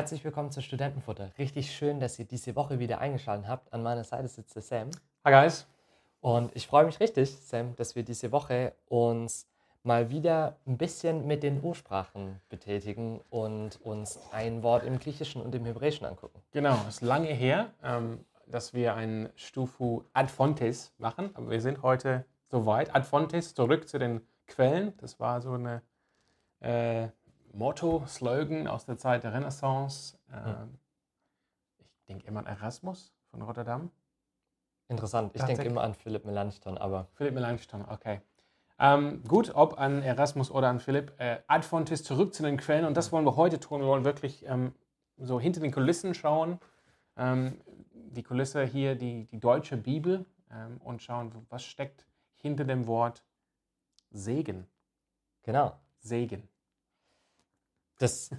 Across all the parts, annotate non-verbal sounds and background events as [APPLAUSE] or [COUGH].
Herzlich willkommen zu Studentenfutter. Richtig schön, dass ihr diese Woche wieder eingeschaltet habt. An meiner Seite sitzt der Sam. Hi guys. Und ich freue mich richtig, Sam, dass wir diese Woche uns mal wieder ein bisschen mit den Ursprachen betätigen und uns ein Wort im Griechischen und im Hebräischen angucken. Genau, es ist lange her, ähm, dass wir ein Stufu Adfontes machen, aber wir sind heute soweit. Adfontes, zurück zu den Quellen. Das war so eine äh, Motto, Slogan aus der Zeit der Renaissance. Äh, Ich denke immer an Erasmus von Rotterdam. Interessant. Ich denke immer an Philipp Melanchthon, aber Philipp Melanchthon, okay. Ähm, gut, ob an Erasmus oder an Philipp. Äh, Adfontes zurück zu den Quellen und das wollen wir heute tun. Wir wollen wirklich ähm, so hinter den Kulissen schauen. Ähm, die Kulisse hier, die, die deutsche Bibel ähm, und schauen, was steckt hinter dem Wort Segen. genau. Segen. Das,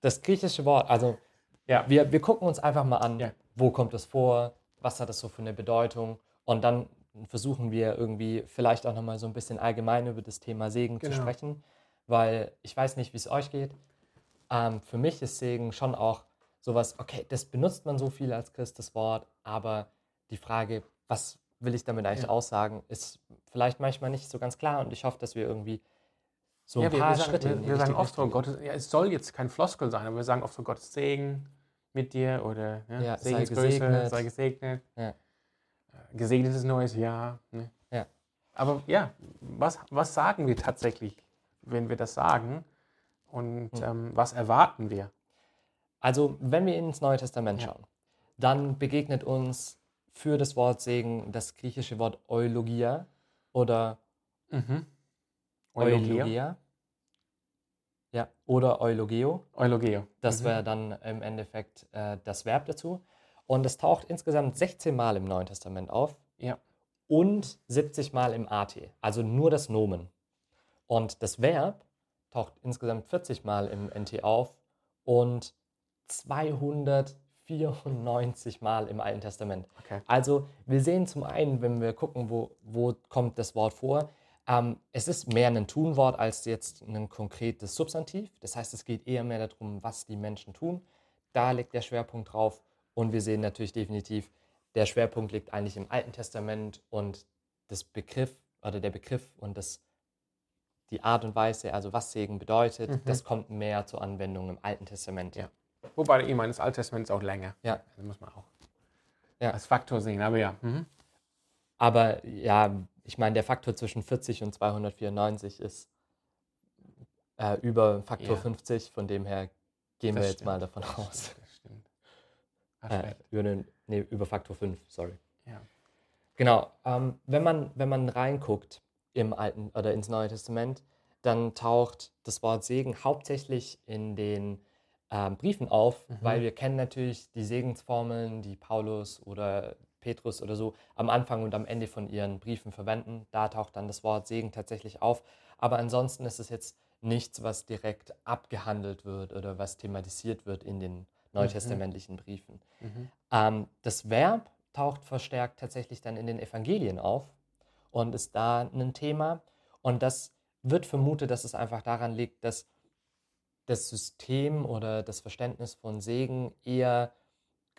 das griechische Wort, also Ja, wir, wir gucken uns einfach mal an, Ja. wo kommt es vor, was hat es so für eine Bedeutung und dann versuchen wir irgendwie vielleicht auch nochmal so ein bisschen allgemein über das Thema Segen zu Genau. sprechen, weil ich weiß nicht, wie es euch geht. Ähm, für mich ist Segen schon auch sowas, okay, das benutzt man so viel als Christ, das Wort, aber die Frage, was will ich damit eigentlich Ja. aussagen, ist vielleicht manchmal nicht so ganz klar und ich hoffe, dass wir irgendwie so ein ja wir, paar wir sagen, Schritte in wir, wir sagen oft so. Gottes, ja, es soll jetzt kein Floskel sein, aber wir sagen oft so Gottes Segen mit dir oder ja, Ja, sei gesegnet. sei gesegnet. Ja. Äh, Gesegnetes neues Jahr. Ne? Ja. Aber ja, was, was sagen wir tatsächlich, wenn wir das sagen? Und Hm. ähm, was erwarten wir? Also, wenn wir ins Neue Testament schauen, dann begegnet uns für das Wort Segen das griechische Wort Eulogia oder Mhm. Eulogia. Ja, oder Eulogeo. Eulogio. Das Mhm. wäre dann im Endeffekt äh, das Verb dazu. Und es taucht insgesamt 16 Mal im Neuen Testament auf Ja. und 70 Mal im AT, also nur das Nomen. Und das Verb taucht insgesamt 40 Mal im NT auf und 294 Mal im Alten Testament. Okay. Also wir sehen zum einen, wenn wir gucken, wo, wo kommt das Wort vor, ähm, es ist mehr ein Tunwort als jetzt ein konkretes Substantiv. Das heißt, es geht eher mehr darum, was die Menschen tun. Da liegt der Schwerpunkt drauf. Und wir sehen natürlich definitiv, der Schwerpunkt liegt eigentlich im Alten Testament und das Begriff oder der Begriff und das, die Art und Weise, also was Segen bedeutet, Mhm. das kommt mehr zur Anwendung im Alten Testament. Ja. Wobei, ich meine, das Alte Testament ist auch länger. Ja. Das muss man auch Ja. als Faktor sehen. Aber ja. Mhm. Aber ja, ich meine, der Faktor zwischen 40 und 294 ist äh, über Faktor Ja. 50, von dem her gehen wir Das jetzt mal stimmt. davon Das aus. stimmt, Das stimmt. [LAUGHS] Hast Äh, über, den, nee, über Faktor 5, sorry. Ja. Genau, ähm, wenn, man, wenn man reinguckt im Alten oder ins Neue Testament, dann taucht das Wort Segen hauptsächlich in den ähm, Briefen auf, Mhm. weil wir kennen natürlich die Segensformeln, die Paulus oder Petrus oder so am Anfang und am Ende von ihren Briefen verwenden. Da taucht dann das Wort Segen tatsächlich auf. Aber ansonsten ist es jetzt nichts, was direkt abgehandelt wird oder was thematisiert wird in den neutestamentlichen Briefen. Mhm. Ähm, das Verb taucht verstärkt tatsächlich dann in den Evangelien auf und ist da ein Thema. Und das wird vermutet, dass es einfach daran liegt, dass das System oder das Verständnis von Segen eher,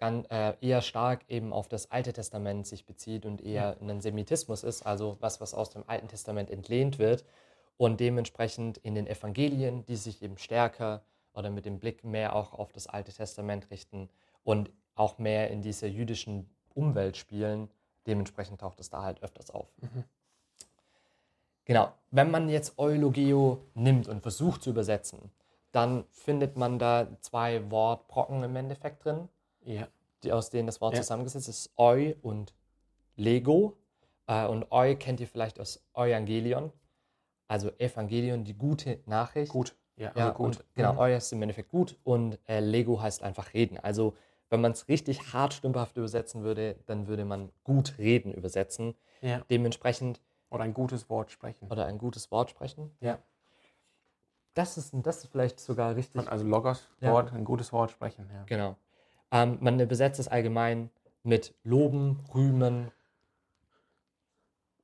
gan- äh, eher stark eben auf das Alte Testament sich bezieht und eher ein Semitismus ist, also was, was aus dem Alten Testament entlehnt wird und dementsprechend in den Evangelien, die sich eben stärker oder mit dem Blick mehr auch auf das Alte Testament richten und auch mehr in dieser jüdischen Umwelt spielen, dementsprechend taucht es da halt öfters auf. Mhm. Genau, wenn man jetzt Eulogeo nimmt und versucht zu übersetzen, dann findet man da zwei Wortbrocken im Endeffekt drin, Ja. die, aus denen das Wort Ja. zusammengesetzt ist, Eu und Lego. Äh, und Eu kennt ihr vielleicht aus Evangelion, also Evangelion, die gute Nachricht. Gut. Ja, Ja, also gut. Und, genau, Mhm. Eu ist im Endeffekt gut und äh, Lego heißt einfach reden. Also wenn man es richtig hart stümperhaft übersetzen würde, dann würde man gut reden übersetzen. Ja. Dementsprechend Oder ein gutes Wort sprechen. oder ein gutes Wort sprechen. Ja. Das ist, das ist vielleicht sogar richtig. Also Logos, Ja. Wort, ein gutes Wort sprechen. Ja. Genau. Ähm, man übersetzt es allgemein mit loben, rühmen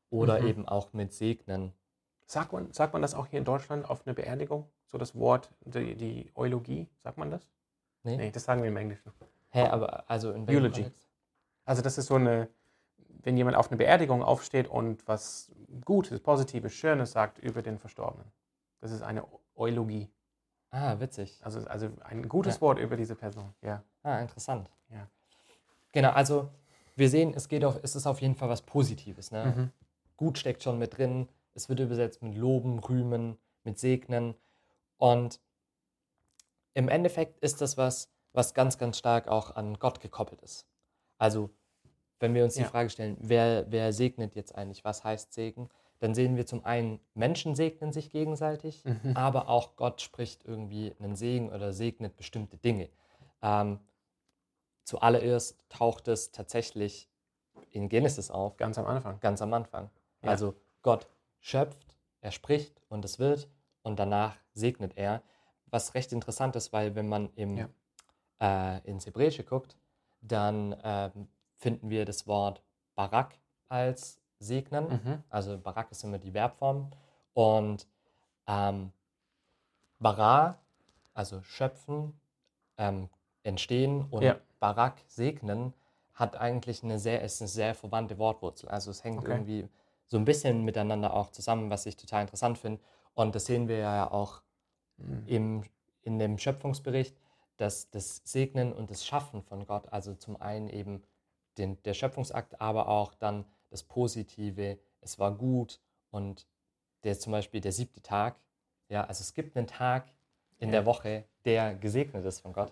oder Mhm. eben auch mit segnen. Sagt, man, sagt man das auch hier in Deutschland auf einer Beerdigung? So das Wort, die, die Eulogie, sagt man das? Nee? Nee, das sagen wir im Englischen. Hä, aber also in welchem Eulogy. Kontext? Also das ist so eine, wenn jemand auf eine Beerdigung aufsteht und was Gutes, Positives, Schönes sagt über den Verstorbenen. Das ist eine Eulogie. Ah, witzig. Also, also ein gutes Ja. Wort über diese Person. Ja. Ah, interessant. Ja. Genau, also wir sehen, es geht auf, es ist auf jeden Fall was Positives. Ne? Mhm. Gut steckt schon mit drin. Es wird übersetzt mit Loben, Rühmen, mit Segnen. Und im Endeffekt ist das was, was ganz, ganz stark auch an Gott gekoppelt ist. Also, wenn wir uns die Ja. Frage stellen, wer, wer segnet jetzt eigentlich, was heißt Segen, dann sehen wir zum einen, Menschen segnen sich gegenseitig, Mhm. aber auch Gott spricht irgendwie einen Segen oder segnet bestimmte Dinge. Ähm, zuallererst taucht es tatsächlich in Genesis auf, Ganz am Anfang. ganz am Anfang. Ja. Also Gott schöpft, er spricht und es wird und danach segnet er. Was recht interessant ist, weil wenn man im, Ja. äh, ins Hebräische guckt, dann ähm, finden wir das Wort Barak als Segnen. Mhm. Also Barak ist immer die Verbform. Und ähm, Bara, also schöpfen, ähm, entstehen und Ja. Barak segnen, hat eigentlich eine sehr, ist eine sehr verwandte Wortwurzel. Also es hängt Okay. irgendwie so ein bisschen miteinander auch zusammen, was ich total interessant finde. Und das sehen wir ja auch Mhm. im, in dem Schöpfungsbericht, dass das Segnen und das Schaffen von Gott, also zum einen eben den, der Schöpfungsakt, aber auch dann das Positive, es war gut und der zum Beispiel der siebte Tag, ja, also es gibt einen Tag in Ja. der Woche, der gesegnet ist von Gott.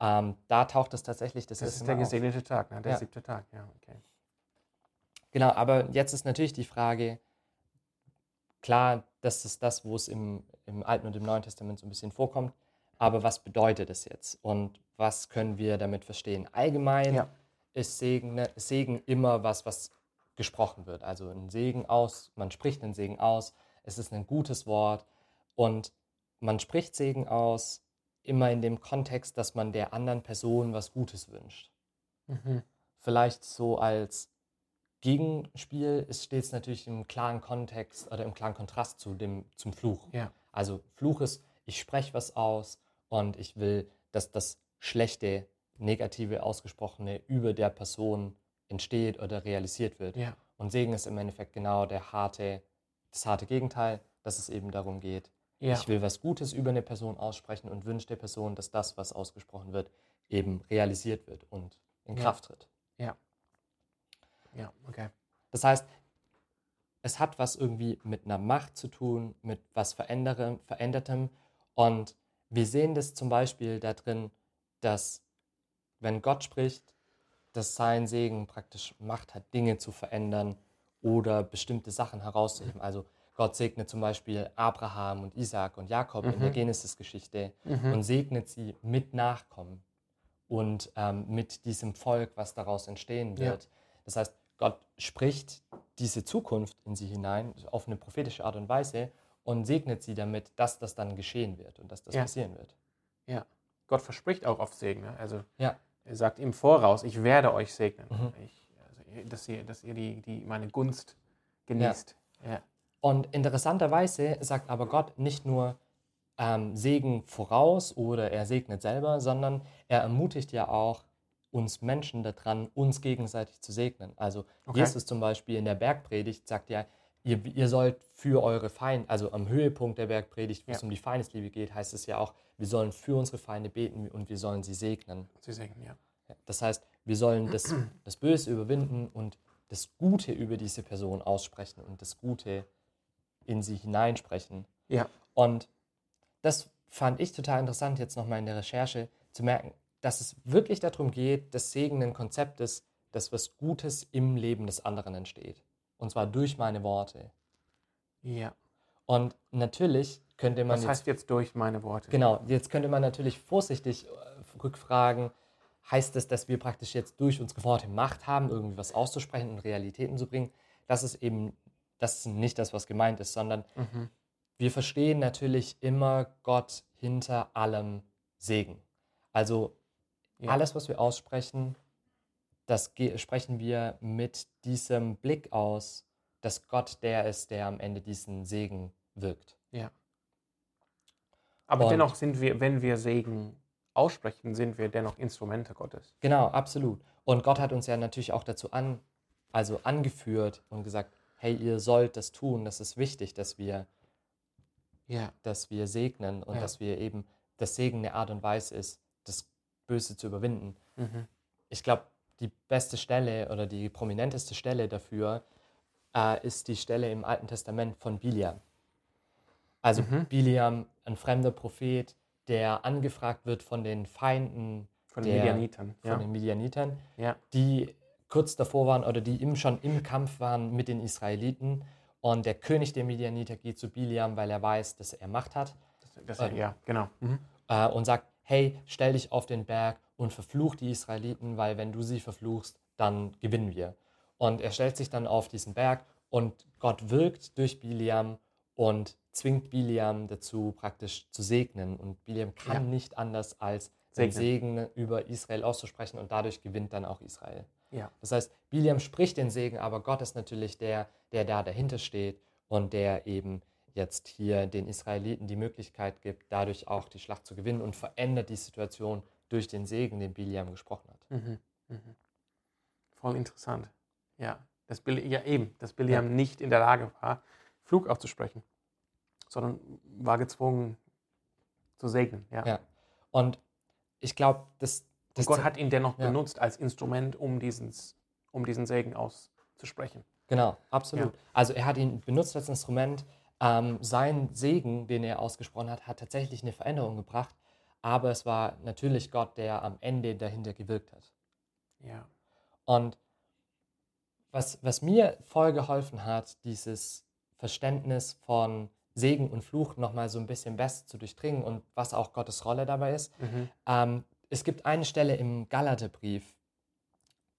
Ähm, da taucht es tatsächlich das, Das ist der Mal auf. gesegnete Tag, ne? der Ja. siebte Tag. Ja, okay. Genau, aber jetzt ist natürlich die Frage, klar, das ist das, wo es im, im Alten und im Neuen Testament so ein bisschen vorkommt, aber was bedeutet es jetzt und was können wir damit verstehen? Allgemein Ja. ist Segen, Segen immer was, was gesprochen wird. Also ein Segen aus, man spricht einen Segen aus, es ist ein gutes Wort und man spricht Segen aus immer in dem Kontext, dass man der anderen Person was Gutes wünscht Mhm. vielleicht so als Gegenspiel ist, steht es natürlich im klaren Kontext oder im klaren Kontrast zu dem, zum Fluch. Ja. Also Fluch ist, ich spreche was aus und ich will, dass das Schlechte, Negative, Ausgesprochene über der Person entsteht oder realisiert wird. Ja. Und Segen ist im Endeffekt genau der harte, das harte Gegenteil, dass es eben darum geht, Ja. ich will was Gutes über eine Person aussprechen und wünsche der Person, dass das, was ausgesprochen wird, eben realisiert wird und in Ja. Kraft tritt. ja, okay. Das heißt, es hat was irgendwie mit einer Macht zu tun, mit was Verändertem. Und wir sehen das zum Beispiel da drin, dass wenn Gott spricht, dass sein Segen praktisch Macht hat, Dinge zu verändern oder bestimmte Sachen herauszuheben. Also Gott segnet zum Beispiel Abraham und Isaac und Jakob in der Mhm. Genesis-Geschichte Mhm. und segnet sie mit Nachkommen und ähm, mit diesem Volk, was daraus entstehen Ja. wird. Das heißt, Gott spricht diese Zukunft in sie hinein auf eine prophetische Art und Weise und segnet sie damit, dass das dann geschehen wird und dass das Ja. passieren wird. Ja. Gott verspricht auch auf Segen. Ne? Also Ja. Er sagt im Voraus, ich werde euch segnen. Mhm. Ich, also, dass ihr, dass ihr die, die, meine Gunst genießt. Ja. Und interessanterweise sagt aber Gott nicht nur ähm, Segen voraus oder er segnet selber, sondern er ermutigt ja auch uns Menschen daran, uns gegenseitig zu segnen. Also Okay. Jesus zum Beispiel in der Bergpredigt sagt ja, ihr, ihr sollt für eure Feinde, also am Höhepunkt der Bergpredigt, wo es Ja. um die Feindesliebe geht, heißt es ja auch, wir sollen für unsere Feinde beten und wir sollen sie segnen. Sie segnen, ja. Das heißt, wir sollen das, das Böse überwinden und das Gute über diese Person aussprechen und das Gute in sie hineinsprechen. Ja. Und das fand ich total interessant, jetzt nochmal in der Recherche zu merken, dass es wirklich darum geht, dass Segen ein Konzept ist, dass was Gutes im Leben des anderen entsteht. Und zwar durch meine Worte. Ja. Und natürlich könnte man jetzt heißt jetzt durch meine Worte? Genau, jetzt könnte man natürlich vorsichtig äh, rückfragen, heißt das, dass wir praktisch jetzt durch unsere Worte Macht haben, irgendwie was auszusprechen und Realitäten zu bringen? Das ist eben, das ist nicht das, was gemeint ist, sondern Mhm. wir verstehen natürlich immer Gott hinter allem Segen. Also Ja. alles, was wir aussprechen, das sprechen wir mit diesem Blick aus, dass Gott der ist, der am Ende diesen Segen wirkt. Aber Und- dennoch sind wir, wenn wir Segen aussprechen, sind wir dennoch Instrumente Gottes. Genau, absolut. Und Gott hat uns ja natürlich auch dazu an, also angeführt und gesagt, hey, ihr sollt das tun, das ist wichtig, dass wir, Ja. dass wir segnen und Ja. dass wir eben, das Segen eine Art und Weise ist, das Böse zu überwinden. Mhm. Ich glaube, die beste Stelle oder die prominenteste Stelle dafür äh, ist die Stelle im Alten Testament von Biliam. Also Mhm. Biliam, ein fremder Prophet, der angefragt wird von den Feinden Von Der- Medianitern. von Ja. den Midianitern, ja. die kurz davor waren oder die im, schon im Kampf waren mit den Israeliten. Und der König der Midianiter geht zu Biliam, weil er weiß, dass er Macht hat Das, das, ja, genau. Mhm. äh, und sagt, hey, stell dich auf den Berg und verfluch die Israeliten, weil wenn du sie verfluchst, dann gewinnen wir. Und er stellt sich dann auf diesen Berg und Gott wirkt durch Biliam und zwingt Biliam dazu, praktisch zu segnen. Und Biliam kann Ja. nicht anders als den. Segen über Israel auszusprechen und dadurch gewinnt dann auch Israel. Ja. Das heißt, Biliam spricht den Segen, aber Gott ist natürlich der, der da dahinter steht und der eben jetzt hier den Israeliten die Möglichkeit gibt, dadurch auch die Schlacht zu gewinnen und verändert die Situation durch den Segen, den Biliam gesprochen hat. Mhm. Mhm. Voll interessant. Ja, dass Bil ja eben, dass Biliam nicht in der Lage war, Flug auszusprechen, sondern war gezwungen zu segnen. Ja. Ja. Und ich glaube, das, Und das Gott hat ihn dennoch Ja. benutzt als Instrument, um diesen, um diesen Segen auszusprechen. Genau, absolut. Also er hat ihn benutzt als Instrument. Ähm, sein Segen, den er ausgesprochen hat, hat tatsächlich eine Veränderung gebracht. Aber es war natürlich Gott, der am Ende dahinter gewirkt hat. Ja. Und was, was mir voll geholfen hat, dieses Verständnis von Segen und Fluch nochmal so ein bisschen besser zu durchdringen und was auch Gottes Rolle dabei ist. Mhm. Ähm, es gibt eine Stelle im Galaterbrief,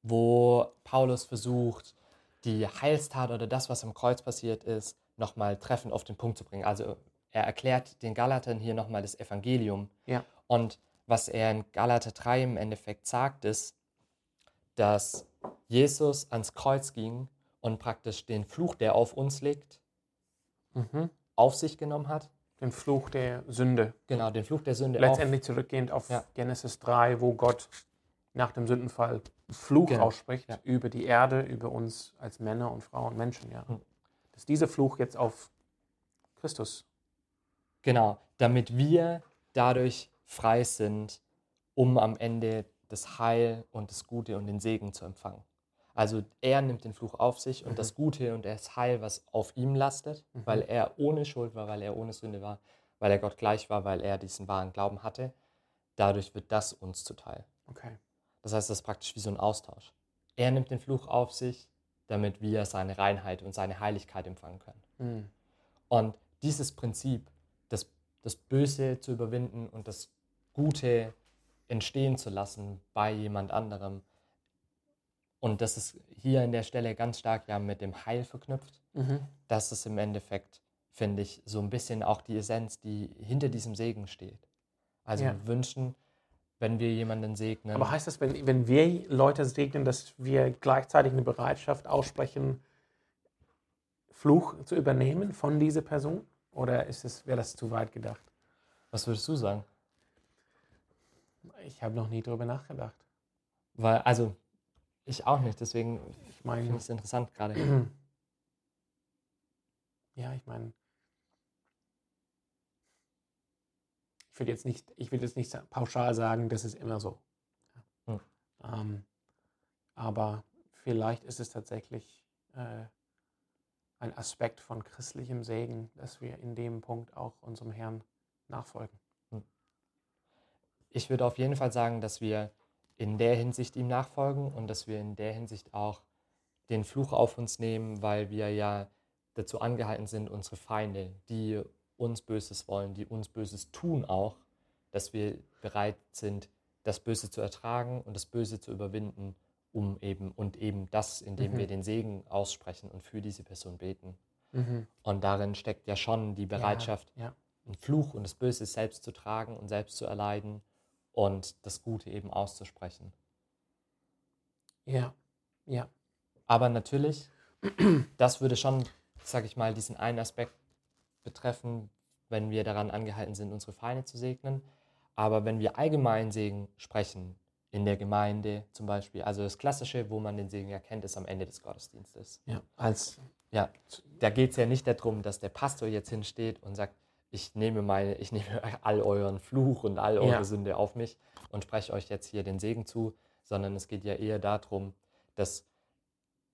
wo Paulus versucht, die Heilstat oder das, was am Kreuz passiert ist, nochmal treffend auf den Punkt zu bringen. Also er erklärt den Galatern hier nochmal das Evangelium. Ja. Und was er in Galater 3 im Endeffekt sagt, ist, dass Jesus ans Kreuz ging und praktisch den Fluch, der auf uns liegt, Mhm. auf sich genommen hat. Den Fluch der Sünde. Genau, den Fluch der Sünde Letztendlich zurückgehend auf Ja. Genesis 3, wo Gott nach dem Sündenfall Fluch Genau. ausspricht Ja. über die Erde, über uns als Männer und Frauen, Menschen. Ja. Mhm. Dass dieser Fluch jetzt auf Christus. Genau, damit wir dadurch frei sind, um am Ende das Heil und das Gute und den Segen zu empfangen. Also er nimmt den Fluch auf sich und Mhm. das Gute und das Heil, was auf ihm lastet, Mhm. weil er ohne Schuld war, weil er ohne Sünde war, weil er Gott gleich war, weil er diesen wahren Glauben hatte, dadurch wird das uns zuteil. Okay. Das heißt, das ist praktisch wie so ein Austausch. Er nimmt den Fluch auf sich, damit wir seine Reinheit und seine Heiligkeit empfangen können. Mhm. Und dieses Prinzip, das, das Böse zu überwinden und das Gute entstehen zu lassen bei jemand anderem, und das ist hier an der Stelle ganz stark ja mit dem Heil verknüpft, Mhm. das ist im Endeffekt, finde ich, so ein bisschen auch die Essenz, die hinter diesem Segen steht. Also Ja. wir wünschen, wenn wir jemanden segnen, Aber heißt das, wenn, wenn wir Leute segnen, dass wir gleichzeitig eine Bereitschaft aussprechen, Fluch zu übernehmen von dieser Person? Oder ist es, wäre das zu weit gedacht? was würdest du sagen? Ich habe noch nie darüber nachgedacht. Weil, also, ich auch nicht, deswegen Ich finde meine, ich es interessant gerade. [CLEARS THROAT] ja, ich meine, ich will jetzt nicht, ich will jetzt nicht pauschal sagen, das ist immer so. Hm. Ähm, aber vielleicht ist es tatsächlich äh, ein Aspekt von christlichem Segen, dass wir in dem Punkt auch unserem Herrn nachfolgen. Ich würde auf jeden Fall sagen, dass wir in der Hinsicht ihm nachfolgen und dass wir in der Hinsicht auch den Fluch auf uns nehmen, weil wir ja dazu angehalten sind, unsere Feinde, die uns Böses wollen, die uns Böses tun auch, dass wir bereit sind, das Böse zu ertragen und das Böse zu überwinden, um eben und eben das, indem Mhm. wir den Segen aussprechen und für diese Person beten. Mhm. Und darin steckt ja schon die Bereitschaft, Ja, einen Fluch und das Böse selbst zu tragen und selbst zu erleiden und das Gute eben auszusprechen. ja, ja. Aber natürlich, das würde schon, sag ich mal, diesen einen Aspekt betreffen, wenn wir daran angehalten sind, unsere Feinde zu segnen. Aber wenn wir allgemein Segen sprechen, in der Gemeinde zum Beispiel, also das Klassische, wo man den Segen erkennt, ist am Ende des Gottesdienstes. Ja, als Ja, da geht es ja nicht darum, dass der Pastor jetzt hinsteht und sagt, ich nehme meine, ich nehme all euren Fluch und all eure Ja. Sünde auf mich und spreche euch jetzt hier den Segen zu, sondern es geht ja eher darum, dass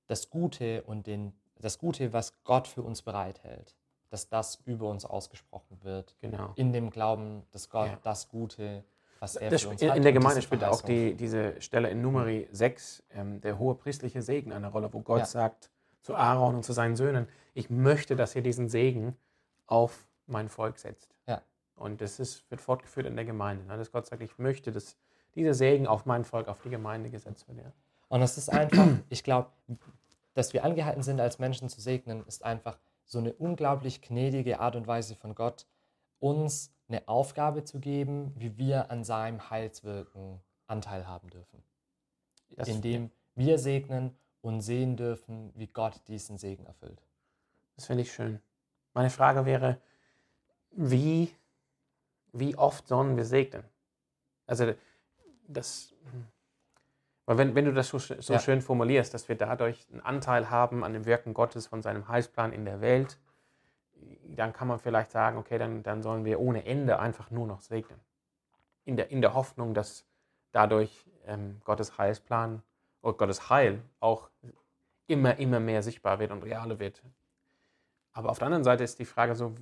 das Gute und den, das Gute, was Gott für uns bereithält, dass das über uns ausgesprochen wird. genau. In dem Glauben, dass Gott Ja. das Gute, was er Das für uns in, hat, in der Gemeinde spielt auch die, diese Stelle in Numeri 6, ähm, der hohe priestliche Segen, eine Rolle, wo Gott Ja. sagt zu Aaron und zu seinen Söhnen, ich möchte, dass ihr diesen Segen auf mein Volk setzt. Ja. Und das ist, wird fortgeführt in der Gemeinde, ne? dass Gott sagt, ich möchte, dass dieser Segen auf mein Volk, auf die Gemeinde gesetzt wird. Ja. Und es ist einfach, ich glaube, dass wir angehalten sind, als Menschen zu segnen, ist einfach so eine unglaublich gnädige Art und Weise von Gott, uns eine Aufgabe zu geben, wie wir an seinem Heilswirken Anteil haben dürfen. Das- Indem wir segnen und sehen dürfen, wie Gott diesen Segen erfüllt. Das finde ich schön. Meine Frage wäre, wie, wie oft sollen wir segnen? Also das, weil wenn, wenn du das so, so Ja. schön formulierst, dass wir dadurch einen Anteil haben an dem Wirken Gottes von seinem Heilsplan in der Welt, dann kann man vielleicht sagen, okay, dann, dann sollen wir ohne Ende einfach nur noch segnen. In der, in der Hoffnung, dass dadurch ähm, Gottes Heilsplan oder Gottes Heil auch immer, immer mehr sichtbar wird und realer wird. Aber auf der anderen Seite ist die Frage so,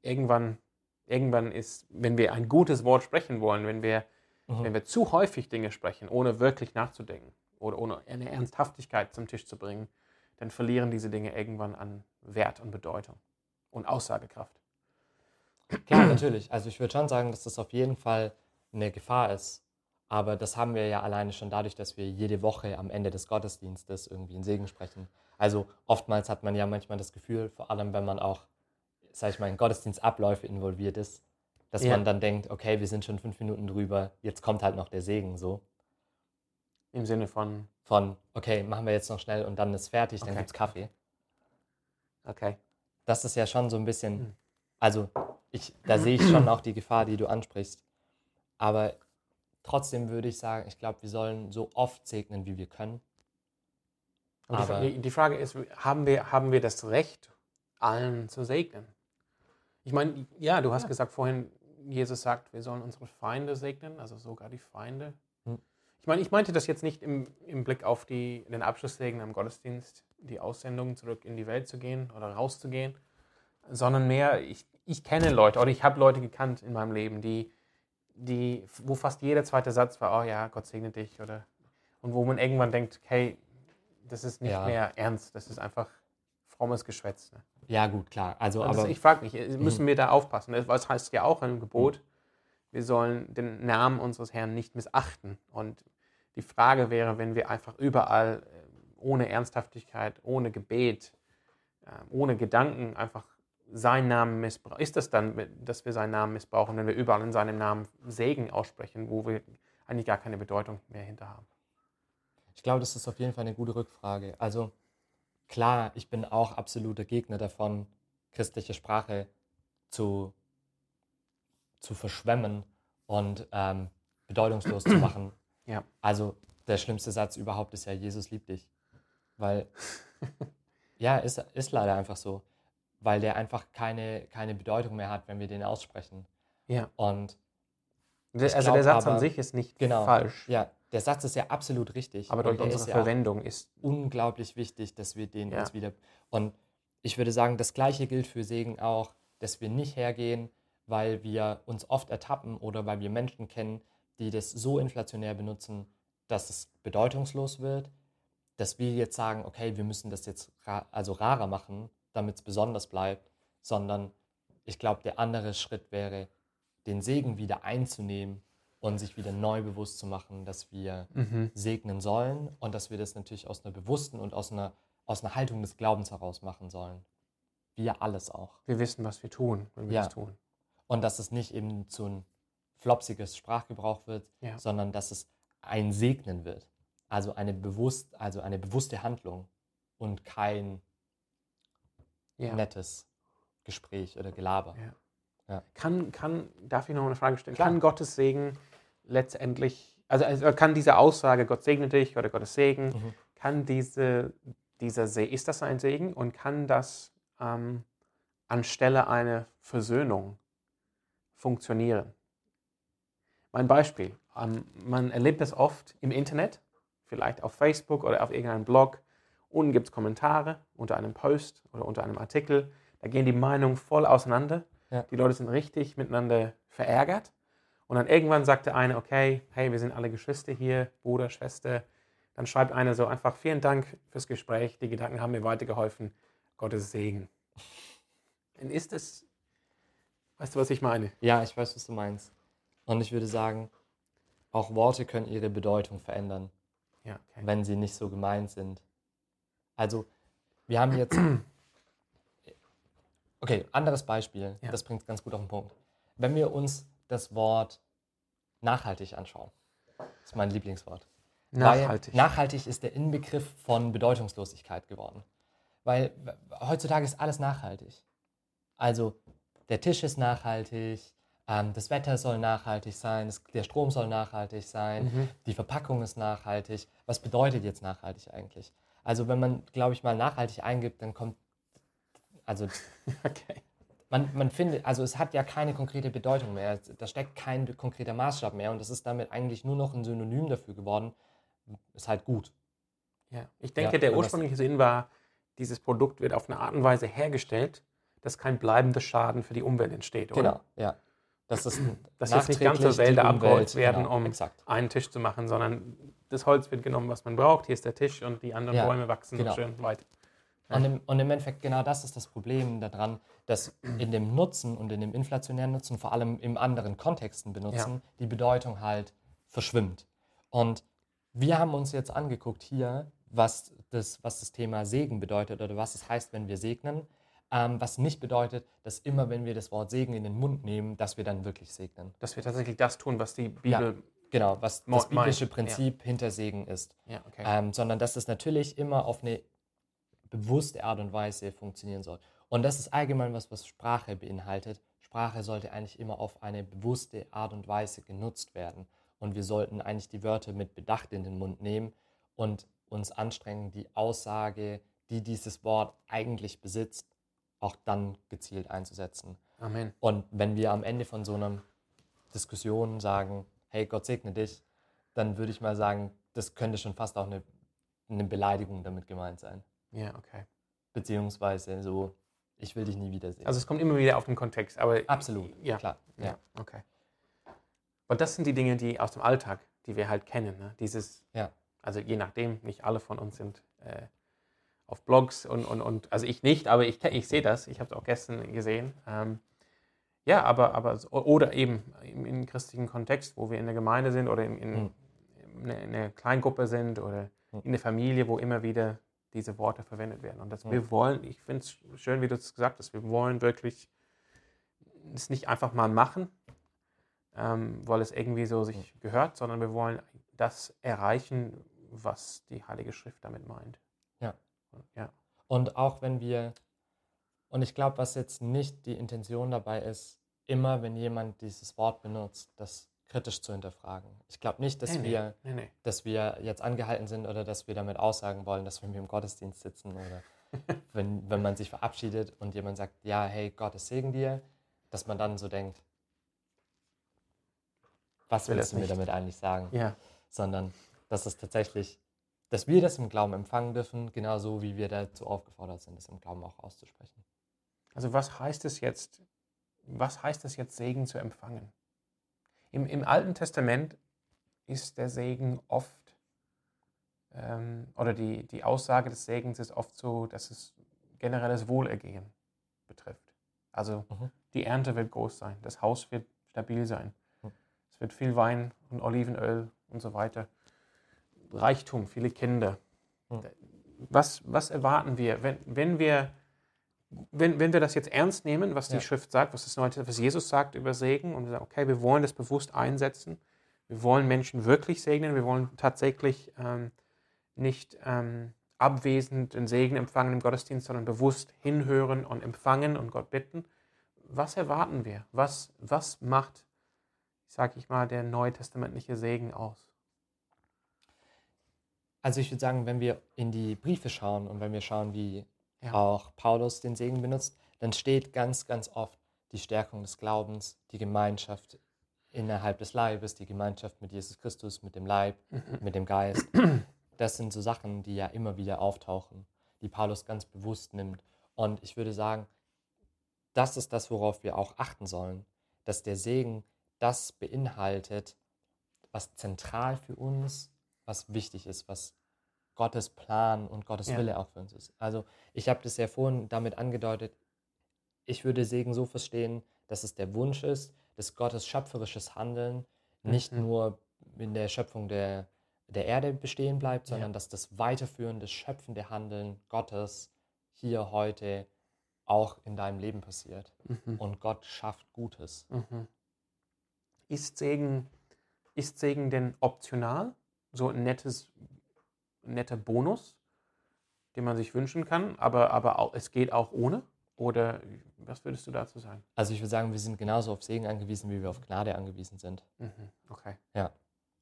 irgendwann, irgendwann ist, wenn wir ein gutes Wort sprechen wollen, wenn wir, Mhm. wenn wir zu häufig Dinge sprechen, ohne wirklich nachzudenken oder ohne eine Ernsthaftigkeit zum Tisch zu bringen, dann verlieren diese Dinge irgendwann an Wert und Bedeutung und Aussagekraft. Klar, natürlich. Also ich würde schon sagen, dass das auf jeden Fall eine Gefahr ist. Aber das haben wir ja alleine schon dadurch, dass wir jede Woche am Ende des Gottesdienstes irgendwie einen Segen sprechen. Also oftmals hat man ja manchmal das Gefühl, vor allem wenn man auch, sag ich mal, in Gottesdienstabläufe involviert ist, dass Ja. man dann denkt, okay, wir sind schon fünf Minuten drüber, jetzt kommt halt noch der Segen so. Im Sinne von, Von, okay, machen wir jetzt noch schnell und dann ist fertig, dann Okay. gibt's Kaffee. okay, das ist ja schon so ein bisschen, Hm. also ich, da sehe ich schon auch die Gefahr, die du ansprichst. Aber trotzdem würde ich sagen, ich glaube, wir sollen so oft segnen, wie wir können. Aber- die, die Frage ist, haben wir, haben wir das Recht, allen zu segnen? Ich meine, ja, du hast Ja. gesagt vorhin, Jesus sagt, wir sollen unsere Feinde segnen, also sogar die Feinde. Hm. Ich meine, ich meinte das jetzt nicht im, im Blick auf die, den Abschlusssegen am Gottesdienst, die Aussendung zurück in die Welt zu gehen oder rauszugehen, sondern mehr, ich, ich kenne Leute oder ich habe Leute gekannt in meinem Leben, die, die, wo fast jeder zweite Satz war, oh ja, Gott segne dich oder und wo man irgendwann denkt, hey, das ist nicht Ja. mehr ernst, das ist einfach frommes Geschwätz. Ne? Ja, gut, klar. Also, Also aber ich frage mich, äh, müssen wir da aufpassen? Das- Was heißt ja auch im Gebot, wir sollen den Namen unseres Herrn nicht missachten. Und die Frage wäre, wenn wir einfach überall äh, ohne Ernsthaftigkeit, ohne Gebet, äh, ohne Gedanken einfach seinen Namen missbrauchen, ist das dann, dass wir seinen Namen missbrauchen, wenn wir überall in seinem Namen Segen aussprechen, wo wir eigentlich gar keine Bedeutung mehr hinter haben? ich glaube, das ist auf jeden Fall eine gute Rückfrage. Also klar, ich bin auch absoluter Gegner davon, christliche Sprache zu, zu verschwemmen und ähm, bedeutungslos zu machen. [CLEARS THROAT] Ja. Also der schlimmste Satz überhaupt ist ja, Jesus liebt dich. Weil, [LAUGHS] ja, ist, ist leider einfach so. Weil der einfach keine, keine Bedeutung mehr hat, wenn wir den aussprechen. Ja. Und Also glaub der Satz an aber- sich ist nicht genau, falsch, ja, der Satz ist ja absolut richtig. aber durch unsere ist ja Verwendung ist unglaublich wichtig, dass wir den Ja. uns wieder. Und ich würde sagen, das Gleiche gilt für Segen auch, dass wir nicht hergehen, weil wir uns oft ertappen oder weil wir Menschen kennen, die das so inflationär benutzen, dass es bedeutungslos wird, dass wir jetzt sagen, okay, wir müssen das jetzt ra also rarer machen, damit es besonders bleibt, sondern ich glaube, der andere Schritt wäre, den Segen wieder einzunehmen und sich wieder neu bewusst zu machen, dass wir Mhm. segnen sollen und dass wir das natürlich aus einer bewussten und aus einer, aus einer Haltung des Glaubens heraus machen sollen. Wir alles auch. Wir wissen, was wir tun, wenn wir Ja. das tun. Und dass es nicht eben zu ein flopsiges Sprachgebrauch wird, Ja. sondern dass es ein Segnen wird. Also eine, bewusst, also eine bewusste Handlung und kein Ja. nettes Gespräch oder Gelaber. Ja. Kann, kann, darf ich noch eine Frage stellen? Klar. Kann Gottes Segen letztendlich, also, also kann diese Aussage, Gott segne dich oder Gottes Segen, Mhm. kann diese, dieser Se ist das ein Segen und kann das ähm, anstelle einer Versöhnung funktionieren? Mein Beispiel, ähm, man erlebt das oft im Internet, vielleicht auf Facebook oder auf irgendeinem Blog. Unten gibt es Kommentare unter einem Post oder unter einem Artikel. Da gehen die Meinungen voll auseinander. Ja. Die Leute sind richtig miteinander verärgert. Und dann irgendwann sagt der eine, okay, hey, wir sind alle Geschwister hier, Bruder, Schwester. Dann schreibt einer so einfach, vielen Dank fürs Gespräch, die Gedanken haben mir weitergeholfen. Gottes Segen. Und ist es, weißt du, was ich meine? Ja, ich weiß, was du meinst. Und ich würde sagen, auch Worte können ihre Bedeutung verändern, Ja, okay. wenn sie nicht so gemeint sind. Also, wir haben jetzt. [CLEARS THROAT] Okay, anderes Beispiel. Ja. Das bringt es ganz gut auf den Punkt. Wenn wir uns das Wort nachhaltig anschauen, das ist mein Lieblingswort. Nachhaltig. Weil nachhaltig ist der Inbegriff von Bedeutungslosigkeit geworden. Weil heutzutage ist alles nachhaltig. Also der Tisch ist nachhaltig, ähm, das Wetter soll nachhaltig sein, das, der Strom soll nachhaltig sein, Mhm. die Verpackung ist nachhaltig. Was bedeutet jetzt nachhaltig eigentlich? Also wenn man, glaube ich, mal nachhaltig eingibt, dann kommt, also [LAUGHS] Okay. Man, man findet, also es hat ja keine konkrete Bedeutung mehr. Da steckt kein konkreter Maßstab mehr und das ist damit eigentlich nur noch ein Synonym dafür geworden. Ist halt gut. Ja. Ich denke, Ja, der ursprüngliche Sinn war, dieses Produkt wird auf eine Art und Weise hergestellt, dass kein bleibender Schaden für die Umwelt entsteht. Oder? Genau, ja. Das ist Dass jetzt nicht ganze Wälder abgeholzt werden, genau, um exakt. einen Tisch zu machen, sondern das Holz wird genommen, was man braucht. Hier ist der Tisch und die anderen Ja, Bäume wachsen genau. so schön weit. Und im, und im Endeffekt genau das ist das Problem daran, dass in dem Nutzen und in dem inflationären Nutzen, vor allem im anderen Kontexten benutzen, die Bedeutung halt verschwimmt. Und wir haben uns jetzt angeguckt hier, was das, was das Thema Segen bedeutet oder was es heißt, wenn wir segnen. Ähm, was nicht bedeutet, dass immer, wenn wir das Wort Segen in den Mund nehmen, dass wir dann wirklich segnen. Dass wir tatsächlich das tun, was die Bibel. Genau, was das biblische meint, ja. Prinzip hinter Segen ist. Ja, okay. ähm, sondern dass es natürlich immer auf eine bewusste Art und Weise funktionieren soll. Und das ist allgemein was, was Sprache beinhaltet. Sprache sollte eigentlich immer auf eine bewusste Art und Weise genutzt werden. Und wir sollten eigentlich die Wörter mit Bedacht in den Mund nehmen und uns anstrengen, die Aussage, die dieses Wort eigentlich besitzt, auch dann gezielt einzusetzen. Amen. Und wenn wir am Ende von so einer Diskussion sagen, hey, Gott segne dich, dann würde ich mal sagen, das könnte schon fast auch eine, eine Beleidigung damit gemeint sein. Ja, okay. Beziehungsweise so, ich will dich nie wiedersehen. Also es kommt immer wieder auf den Kontext, aber Absolut, ja, klar. Ja, Ja. okay. Und das sind die Dinge, die aus dem Alltag, die wir halt kennen. Ne? Dieses, Ja. also je nachdem, nicht alle von uns sind äh, auf Blogs und, und, und, also ich nicht, aber ich, ich sehe das, ich habe es auch gestern gesehen. Ähm, ja, aber, aber, oder eben im, im christlichen Kontext, wo wir in der Gemeinde sind oder in, in, Hm. in, einer- in einer Kleingruppe sind oder Hm. in der Familie, wo immer wieder diese Worte verwendet werden. Und das, Hm. wir wollen, ich finde es schön, wie du es gesagt hast, wir wollen wirklich es nicht einfach mal machen, ähm, weil es irgendwie so sich gehört, sondern wir wollen das erreichen, was die Heilige Schrift damit meint. Ja. Ja. Und auch wenn wir, und ich glaube, was jetzt nicht die Intention dabei ist, immer wenn jemand dieses Wort benutzt, das kritisch zu hinterfragen. Ich glaube nicht, dass Nee, wir nee, nee. dass wir jetzt angehalten sind oder dass wir damit aussagen wollen, dass wir im Gottesdienst sitzen oder [LAUGHS] wenn, wenn man sich verabschiedet und jemand sagt, ja, hey, Gottes Segen dir, dass man dann so denkt, was will willst du mir damit eigentlich sagen? Ja, Sondern, dass es tatsächlich, dass wir das im Glauben empfangen dürfen, genauso wie wir dazu aufgefordert sind, das im Glauben auch auszusprechen. also was heißt es jetzt, was heißt es jetzt, Segen zu empfangen? Im, Im Alten Testament ist der Segen oft, ähm, oder die, die Aussage des Segens ist oft so, dass es generelles Wohlergehen betrifft. Also Mhm. die Ernte wird groß sein, das Haus wird stabil sein, Mhm. es wird viel Wein und Olivenöl und so weiter. Reichtum, viele Kinder. Mhm. Was, was erwarten wir, wenn, wenn wir wenn, wenn wir das jetzt ernst nehmen, was die Ja. Schrift sagt, was, das Neue, was Jesus sagt über Segen und wir sagen, okay, wir wollen das bewusst einsetzen, wir wollen Menschen wirklich segnen, wir wollen tatsächlich ähm, nicht ähm, abwesend den Segen empfangen im Gottesdienst, sondern bewusst hinhören und empfangen und Gott bitten. was erwarten wir? Was, was macht, sag ich mal, der neutestamentliche Segen aus? Also ich würde sagen, wenn wir in die Briefe schauen und wenn wir schauen, wie Ja. auch Paulus den Segen benutzt, dann steht ganz, ganz oft die Stärkung des Glaubens, die Gemeinschaft innerhalb des Leibes, die Gemeinschaft mit Jesus Christus, mit dem Leib, mit dem Geist. Das sind so Sachen, die ja immer wieder auftauchen, die Paulus ganz bewusst nimmt. Und ich würde sagen, das ist das, worauf wir auch achten sollen, dass der Segen das beinhaltet, was zentral für uns, was wichtig ist, was Gottes Plan und Gottes Ja. Wille auch für uns ist. Also ich habe das ja vorhin damit angedeutet, ich würde Segen so verstehen, dass es der Wunsch ist, dass Gottes schöpferisches Handeln nicht Mhm. nur in der Schöpfung der, der Erde bestehen bleibt, Ja. sondern dass das weiterführende, schöpfende Handeln Gottes hier heute auch in deinem Leben passiert. Mhm. Und Gott schafft Gutes. Mhm. Ist Segen, ist Segen denn optional? So ein nettes, netter Bonus, den man sich wünschen kann, aber, aber auch, es geht auch ohne? Oder was würdest du dazu sagen? Also ich würde sagen, wir sind genauso auf Segen angewiesen, wie wir auf Gnade angewiesen sind. Mhm. Okay. Ja.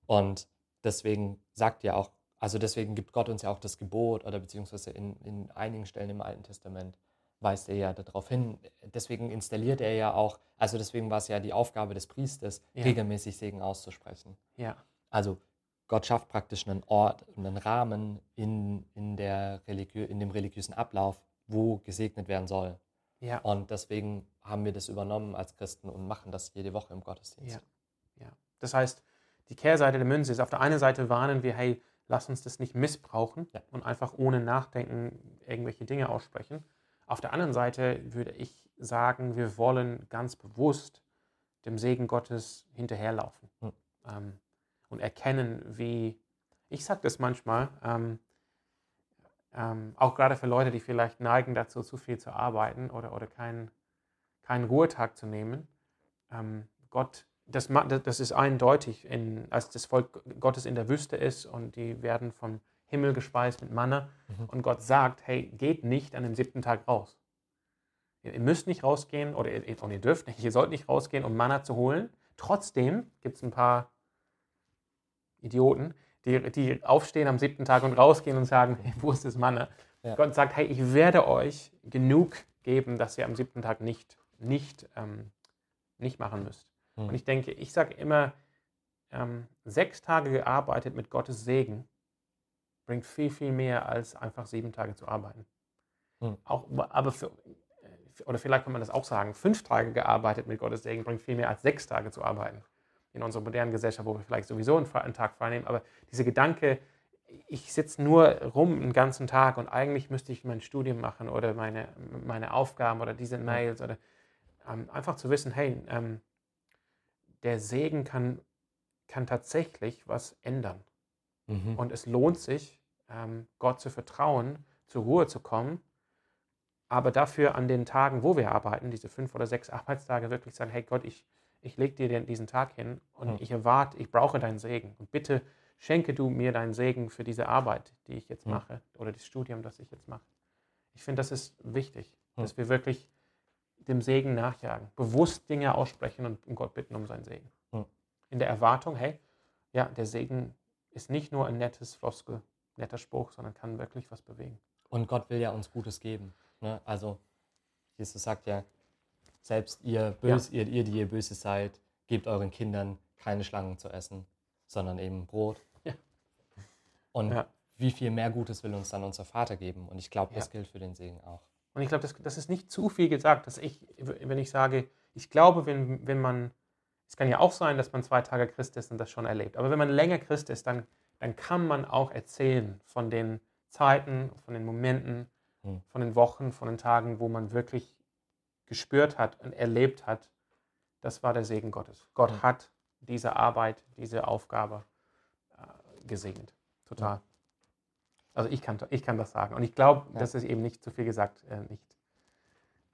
Und deswegen sagt ja auch, also deswegen gibt Gott uns ja auch das Gebot oder beziehungsweise in, in einigen Stellen im Alten Testament weist er ja darauf hin. Deswegen installiert er ja auch, also deswegen war es ja die Aufgabe des Priesters, Ja. regelmäßig Segen auszusprechen. Ja. Also Gott schafft praktisch einen Ort, einen Rahmen in, in, der religiö in dem religiösen Ablauf, wo gesegnet werden soll. Ja. Und deswegen haben wir das übernommen als Christen und machen das jede Woche im Gottesdienst. Ja. ja. Das heißt, die Kehrseite der Münze ist, auf der einen Seite warnen wir, hey, lass uns das nicht missbrauchen Ja. und einfach ohne Nachdenken irgendwelche Dinge aussprechen. Auf der anderen Seite würde ich sagen, wir wollen ganz bewusst dem Segen Gottes hinterherlaufen Hm. ähm, und erkennen, wie, ich sage das manchmal, ähm, ähm, auch gerade für Leute, die vielleicht neigen dazu, zu viel zu arbeiten oder, oder keinen, keinen Ruhetag zu nehmen. Ähm, Gott, das, das ist eindeutig, in, als das Volk Gottes in der Wüste ist und die werden vom Himmel gespeist mit Manna Mhm. und Gott sagt, hey, geht nicht an dem siebten Tag raus. Ihr, ihr müsst nicht rausgehen oder ihr, und ihr dürft nicht, ihr sollt nicht rausgehen, um Manna zu holen. Trotzdem gibt es ein paar Idioten, die, die aufstehen am siebten Tag und rausgehen und sagen, hey, wo ist das Manna? Ja. Gott sagt, hey, ich werde euch genug geben, dass ihr am siebten Tag nicht, nicht, ähm, nicht machen müsst. Hm. Und ich denke, ich sage immer, ähm, sechs Tage gearbeitet mit Gottes Segen bringt viel, viel mehr, als einfach sieben Tage zu arbeiten. Hm. Auch, aber für, oder vielleicht kann man das auch sagen, fünf Tage gearbeitet mit Gottes Segen bringt viel mehr, als sechs Tage zu arbeiten. In unserer modernen Gesellschaft, wo wir vielleicht sowieso einen, Tag freinehmen. Aber dieser Gedanke, ich sitze nur rum einen ganzen Tag und eigentlich müsste ich mein Studium machen oder meine, meine Aufgaben oder diese Mails oder ähm, einfach zu wissen, hey, ähm, der Segen kann, kann tatsächlich was ändern. Mhm. Und es lohnt sich, ähm, Gott zu vertrauen, zur Ruhe zu kommen, aber dafür an den Tagen, wo wir arbeiten, diese fünf oder sechs Arbeitstage, wirklich sagen, hey Gott, ich, ich lege dir diesen Tag hin und Mhm. ich erwarte, ich brauche deinen Segen. Und bitte schenke du mir deinen Segen für diese Arbeit, die ich jetzt Mhm. mache oder das Studium, das ich jetzt mache. Ich finde, das ist wichtig, Mhm. dass wir wirklich dem Segen nachjagen, bewusst Dinge aussprechen und um Gott bitten um seinen Segen. Mhm. In der Erwartung, hey, ja, der Segen ist nicht nur ein nettes Floskel, netter Spruch, sondern kann wirklich was bewegen. Und Gott will ja uns Gutes geben. Ne? Also Jesus sagt ja, selbst ihr, bös, ihr, ihr, die ihr böse seid, gebt euren Kindern keine Schlangen zu essen, sondern eben Brot. Ja. Und Ja. wie viel mehr Gutes will uns dann unser Vater geben? Und ich glaube, das Ja. gilt für den Segen auch. Und ich glaube, das, das ist nicht zu viel gesagt, dass ich, wenn ich sage, ich glaube, wenn, wenn man, es kann ja auch sein, dass man zwei Tage Christ ist und das schon erlebt, aber wenn man länger Christ ist, dann, dann kann man auch erzählen von den Zeiten, von den Momenten, Hm. von den Wochen, von den Tagen, wo man wirklich gespürt hat und erlebt hat, das war der Segen Gottes. Gott Hm. hat diese Arbeit, diese Aufgabe äh, gesegnet. Total. Also ich kann, ich kann das sagen. Und ich glaube, Ja. das ist eben nicht zu viel gesagt. Äh, nicht.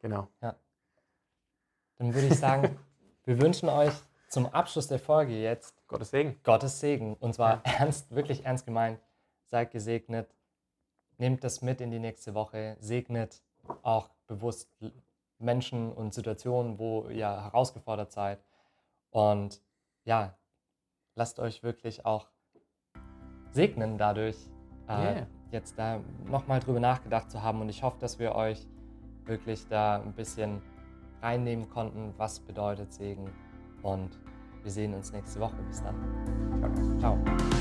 Genau. Dann würde ich sagen, [LAUGHS] wir wünschen euch zum Abschluss der Folge jetzt Gottes Segen. Gottes Segen. Und zwar [LAUGHS] ernst, wirklich ernst gemeint. Seid gesegnet. Nehmt das mit in die nächste Woche. Segnet auch bewusst Menschen und Situationen, wo ihr herausgefordert seid. Und ja, lasst euch wirklich auch segnen dadurch, äh, Yeah. jetzt da nochmal drüber nachgedacht zu haben. Und ich hoffe, dass wir euch wirklich da ein bisschen reinnehmen konnten, was bedeutet Segen. Und wir sehen uns nächste Woche. Bis dann. Ciao. Ciao.